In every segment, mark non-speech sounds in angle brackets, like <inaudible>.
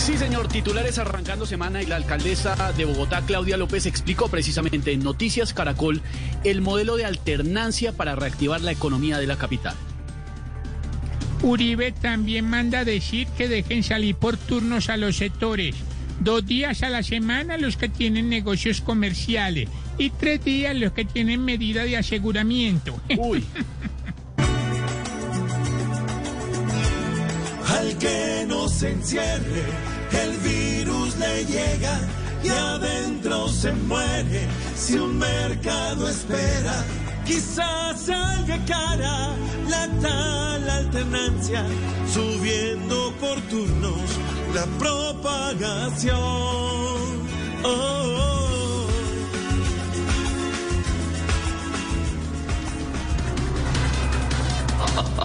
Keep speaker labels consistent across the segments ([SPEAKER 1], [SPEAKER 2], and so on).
[SPEAKER 1] Sí, señor, titulares arrancando semana y la alcaldesa de Bogotá, Claudia López, explicó precisamente en Noticias Caracol el modelo de alternancia para reactivar la economía de la capital.
[SPEAKER 2] Uribe también manda decir que dejen salir por turnos a los sectores. Dos días a la semana los que tienen negocios comerciales y tres días los que tienen medida de aseguramiento. <laughs>
[SPEAKER 1] Uy.
[SPEAKER 3] Al que no se encierre, el virus le llega y adentro se muere. Si un mercado espera, quizás salga cara la tal alternancia, subiendo por turnos la propagación. Oh,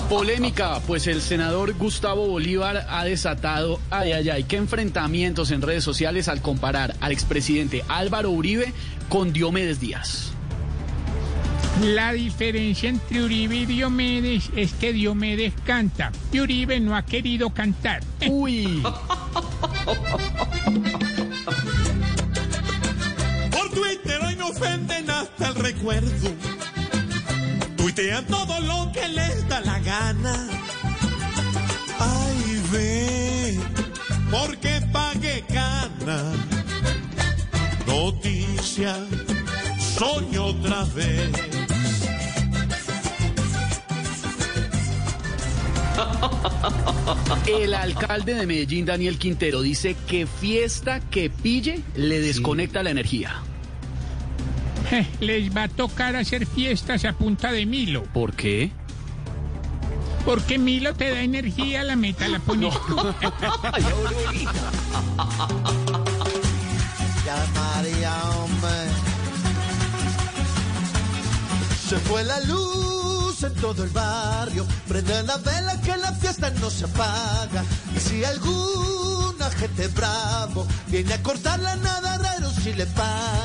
[SPEAKER 1] Polémica, pues el senador Gustavo Bolívar ha desatado, ay, ay, ay, qué enfrentamientos en redes sociales al comparar al expresidente Álvaro Uribe con Diomedes Díaz.
[SPEAKER 2] La diferencia entre Uribe y Diomedes es que Diomedes canta y Uribe no ha querido cantar.
[SPEAKER 1] Uy.
[SPEAKER 3] Por Twitter hoy me ofenden hasta el recuerdo. Tuitean todo lo que les da la gana. Ay, ve, porque pague gana. Noticia, soy otra vez. <laughs>
[SPEAKER 1] El alcalde de Medellín, Daniel Quintero, dice que fiesta que pille le desconecta la energía.
[SPEAKER 2] Eh, Les va a tocar hacer fiestas a punta de Milo.
[SPEAKER 1] ¿Por qué?
[SPEAKER 2] Porque Milo te da energía, la meta la pones tú. <laughs>
[SPEAKER 4] Ya María, hombre. Se fue la luz en todo el barrio. Prende la vela que la fiesta no se apaga. Y si alguna gente bravo viene a cortarla, nada raro si le pagan.